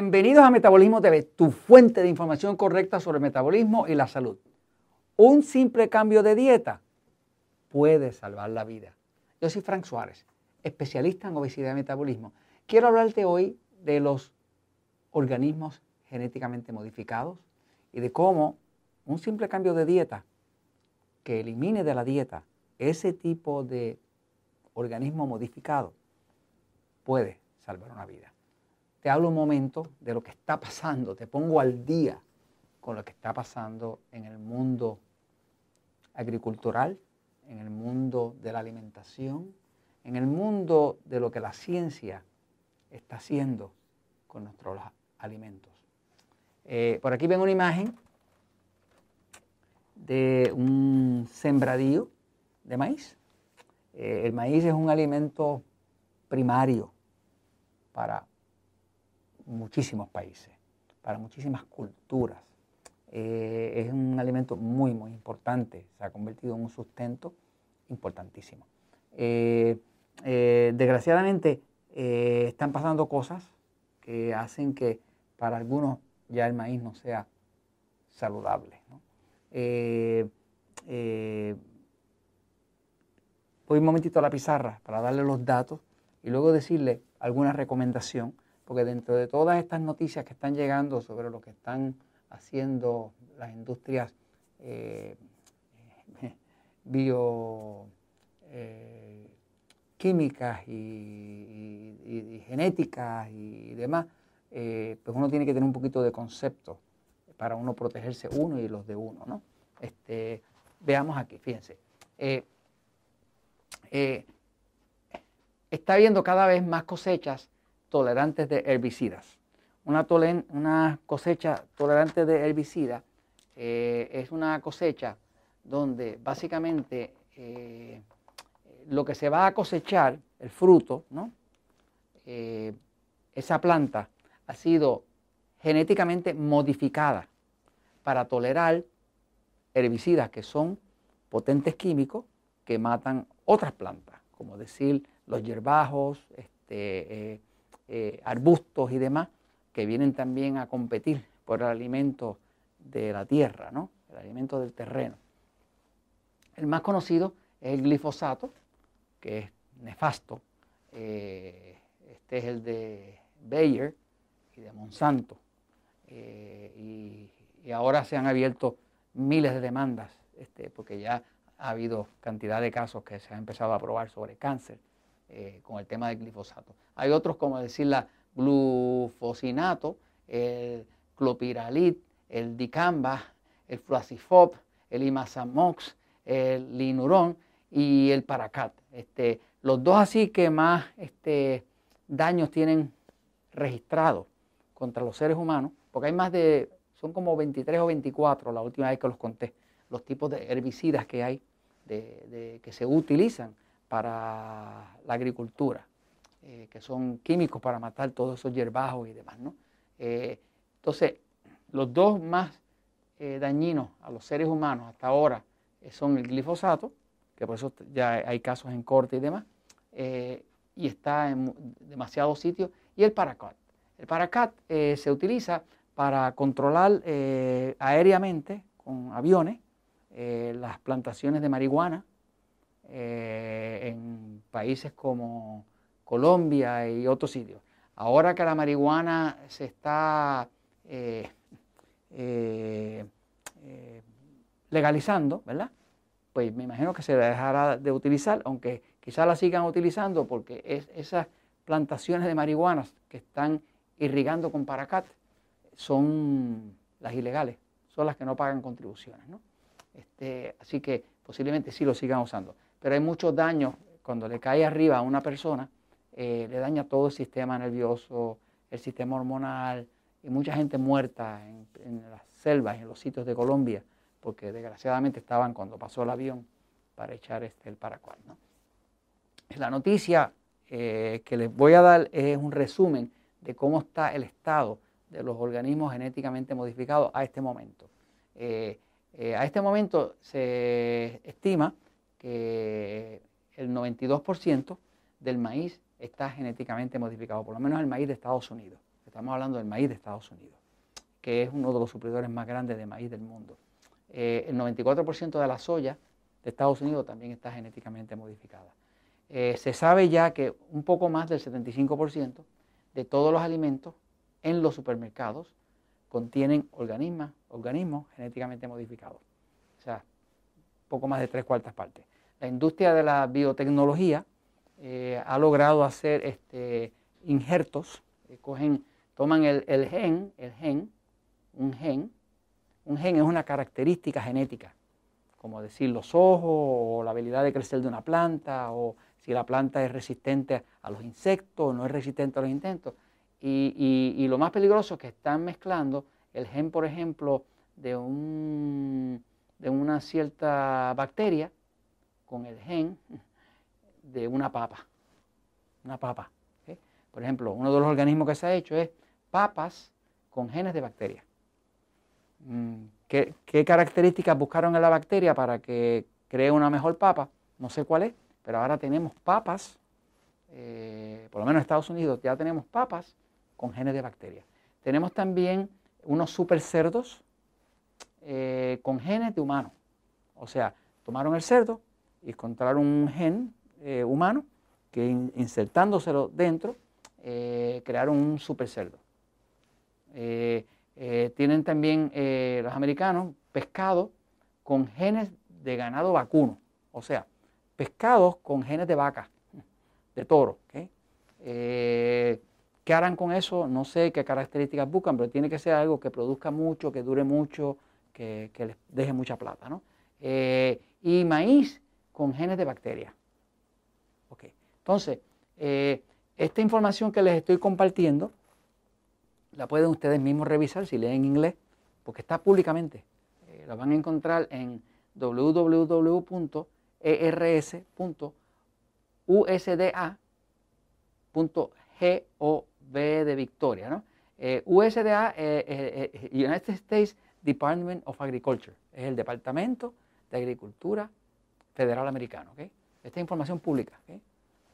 Bienvenidos a Metabolismo TV, tu fuente de información correcta sobre metabolismo y la salud. Un simple cambio de dieta puede salvar la vida. Yo soy Frank Suárez, especialista en obesidad y metabolismo. Quiero hablarte hoy de los organismos genéticamente modificados y de cómo un simple cambio de dieta que elimine de la dieta ese tipo de organismo modificado puede salvar una vida te hablo un momento de lo que está pasando, te pongo al día con lo que está pasando en el mundo agricultural, en el mundo de la alimentación, en el mundo de lo que la ciencia está haciendo con nuestros alimentos. Eh, por aquí ven una imagen de un sembradío de maíz. Eh, el maíz es un alimento primario para muchísimos países, para muchísimas culturas. Eh, es un alimento muy, muy importante, se ha convertido en un sustento importantísimo. Eh, eh, desgraciadamente están pasando cosas que hacen que para algunos ya el maíz no sea saludable. voy un momentito a la pizarra para darle los datos y luego decirle alguna recomendación porque dentro de todas estas noticias que están llegando sobre lo que están haciendo las industrias eh, bioquímicas eh, y, genéticas y demás, eh, pues uno tiene que tener un poquito de concepto para uno protegerse uno y los de uno. ¿no? Este, veamos aquí, fíjense. está habiendo cada vez más cosechas tolerantes de herbicidas. Una, una cosecha tolerante de herbicidas eh, es una cosecha donde básicamente eh, lo que se va a cosechar, el fruto, ¿no? Eh, esa planta ha sido genéticamente modificada para tolerar herbicidas que son potentes químicos que matan otras plantas, como decir los hierbajos, este, arbustos y demás que vienen también a competir por el alimento de la tierra, ¿no? el alimento del terreno. El más conocido es el glifosato, que es nefasto. Eh, este es el de Bayer y de Monsanto. Eh, y, ahora se han abierto miles de demandas, este, porque ya ha habido cantidad de casos que se han empezado a probar sobre cáncer eh, con el tema del glifosato. Hay otros como decir la glufosinato, el clopiralit, el dicamba, el fluacifop, el imazamox, el linurón y el paracat. Este, los dos así que más este, daños tienen registrados contra los seres humanos, porque hay más de, son como 23 o 24 la última vez que los conté, los tipos de herbicidas que hay, de, que se utilizan para la agricultura, eh, que son químicos para matar todos esos hierbajos y demás. ¿no? Eh, entonces, los dos más eh, dañinos a los seres humanos hasta ahora son el glifosato, que por eso ya hay casos en corte y demás, y está en demasiados sitios, y el paracat. El paracat se utiliza para controlar aéreamente con aviones las plantaciones de marihuana eh, en países como Colombia y otros sitios. Ahora que la marihuana se está eh, eh, legalizando, ¿verdad? Pues me imagino que se dejará de utilizar, aunque quizás la sigan utilizando porque es, esas plantaciones de marihuana que están irrigando con paracat son las ilegales, son las que no pagan contribuciones. ¿no? Este, así que posiblemente sí lo sigan usando pero hay muchos daños cuando le cae arriba a una persona, eh, le daña todo el sistema nervioso, el sistema hormonal y mucha gente muerta en, las selvas, en los sitios de Colombia, porque desgraciadamente estaban cuando pasó el avión para echar este, el paracual. La noticia eh, que les voy a dar es un resumen de cómo está el estado de los organismos genéticamente modificados a este momento. Eh, a este momento se estima que el 92% del maíz está genéticamente modificado, por lo menos el maíz de Estados Unidos. estamos hablando del maíz de Estados Unidos, que es uno de los suplidores más grandes de maíz del mundo. Eh, el 94% de la soya de Estados Unidos también está genéticamente modificada. Eh, se sabe ya que un poco más del 75% de todos los alimentos en los supermercados contienen organismos, organismos genéticamente modificados. O sea, poco más de tres cuartas partes. La industria de la biotecnología eh, ha logrado hacer este, injertos, cogen, toman el, el gen, el gen, un gen, un gen es una característica genética, como decir los ojos o la habilidad de crecer de una planta o si la planta es resistente a los insectos o no es resistente a los insectos. Y, lo más peligroso es que están mezclando el gen, por ejemplo, de, un, de una cierta bacteria con el gen de una papa. Una papa. Por ejemplo, uno de los organismos que se ha hecho es papas con genes de bacterias. Mm, ¿Qué, características buscaron en la bacteria para que cree una mejor papa? No sé cuál es, pero ahora tenemos papas, eh, por lo menos en Estados Unidos ya tenemos papas con genes de bacteria. Tenemos también unos super cerdos eh, con genes de humano. O sea, tomaron el cerdo encontraron un gen eh, humano que insertándoselo dentro crearon un super cerdo. Eh, tienen también eh, los americanos pescado con genes de ganado vacuno, o sea, pescados con genes de vaca, de toro. Eh, ¿Qué harán con eso? No sé qué características buscan, pero tiene que ser algo que produzca mucho, que dure mucho, que, les deje mucha plata. ¿no? y maíz con genes de bacteria. Okay. Entonces, esta información que les estoy compartiendo la pueden ustedes mismos revisar si leen inglés, porque está públicamente. Eh, la van a encontrar en www.ers.usda.gov de Victoria. ¿no? Eh, USDA, eh, United States Department of Agriculture, es el Departamento de Agricultura Federal Americano. Esta es información pública.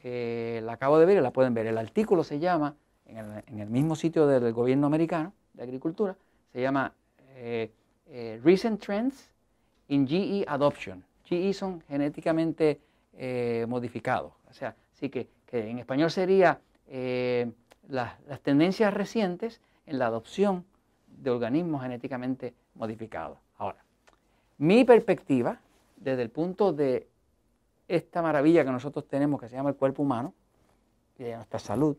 la acabo de ver y la pueden ver. El artículo se llama en el, mismo sitio del gobierno americano de agricultura, se llama eh, eh, Recent Trends in GE Adoption. GE son genéticamente eh, modificados. O sea, así que, en español sería las tendencias recientes en la adopción de organismos genéticamente modificados. Ahora, mi perspectiva, desde el punto de esta maravilla que nosotros tenemos, que se llama el cuerpo humano, de nuestra salud,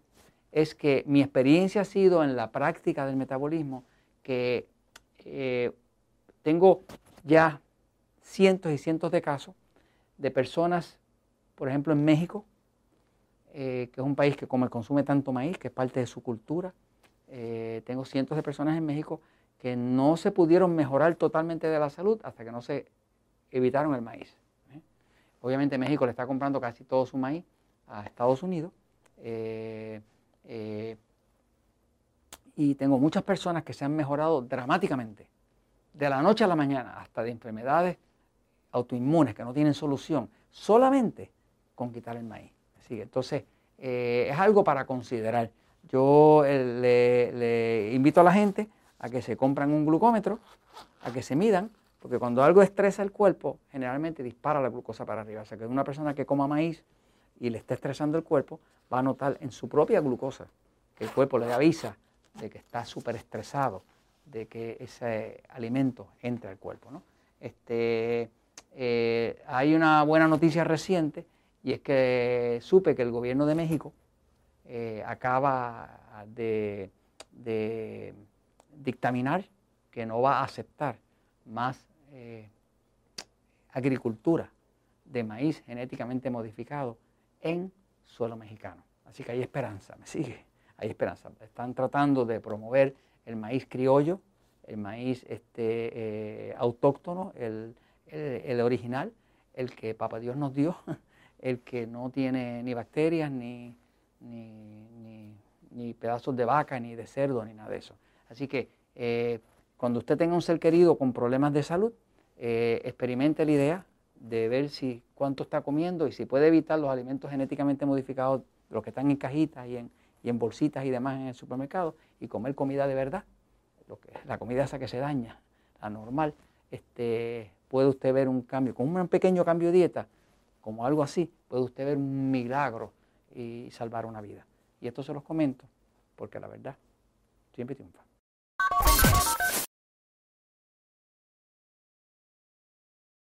es que mi experiencia ha sido en la práctica del metabolismo que eh, tengo ya cientos y cientos de casos de personas, por ejemplo en México, eh, que es un país que como consume tanto maíz, que es parte de su cultura. Eh, tengo cientos de personas en México que no se pudieron mejorar totalmente de la salud hasta que no se evitaron el maíz. Obviamente México le está comprando casi todo su maíz a Estados Unidos. Eh, y tengo muchas personas que se han mejorado dramáticamente, de la noche a la mañana, hasta de enfermedades autoinmunes que no tienen solución, solamente con quitar el maíz. Entonces, eh, es algo para considerar. Yo eh, le, invito a la gente a que se compren un glucómetro, a que se midan, porque cuando algo estresa el cuerpo, generalmente dispara la glucosa para arriba. O sea que una persona que coma maíz y le está estresando el cuerpo, va a notar en su propia glucosa que el cuerpo le avisa de que está súper estresado, de que ese alimento entra al cuerpo. ¿no? Este, eh, hay una buena noticia reciente y es que supe que el gobierno de México eh, acaba de, dictaminar que no va a aceptar más eh, agricultura de maíz genéticamente modificado en suelo mexicano. Así que hay esperanza, me sigue, hay esperanza. Están tratando de promover el maíz criollo, el maíz este, eh, autóctono, el, original, el que Papa Dios nos dio, el que no tiene ni bacterias, ni, ni, pedazos de vaca, ni de cerdo, ni nada de eso. Así que eh, cuando usted tenga un ser querido con problemas de salud, eh, experimente la idea de ver si cuánto está comiendo y si puede evitar los alimentos genéticamente modificados, los que están en cajitas y en, bolsitas y demás en el supermercado y comer comida de verdad, la comida esa que se daña, la normal, este, puede usted ver un cambio, con un pequeño cambio de dieta, como algo así, puede usted ver un milagro y salvar una vida. Y esto se los comento porque la verdad siempre triunfa.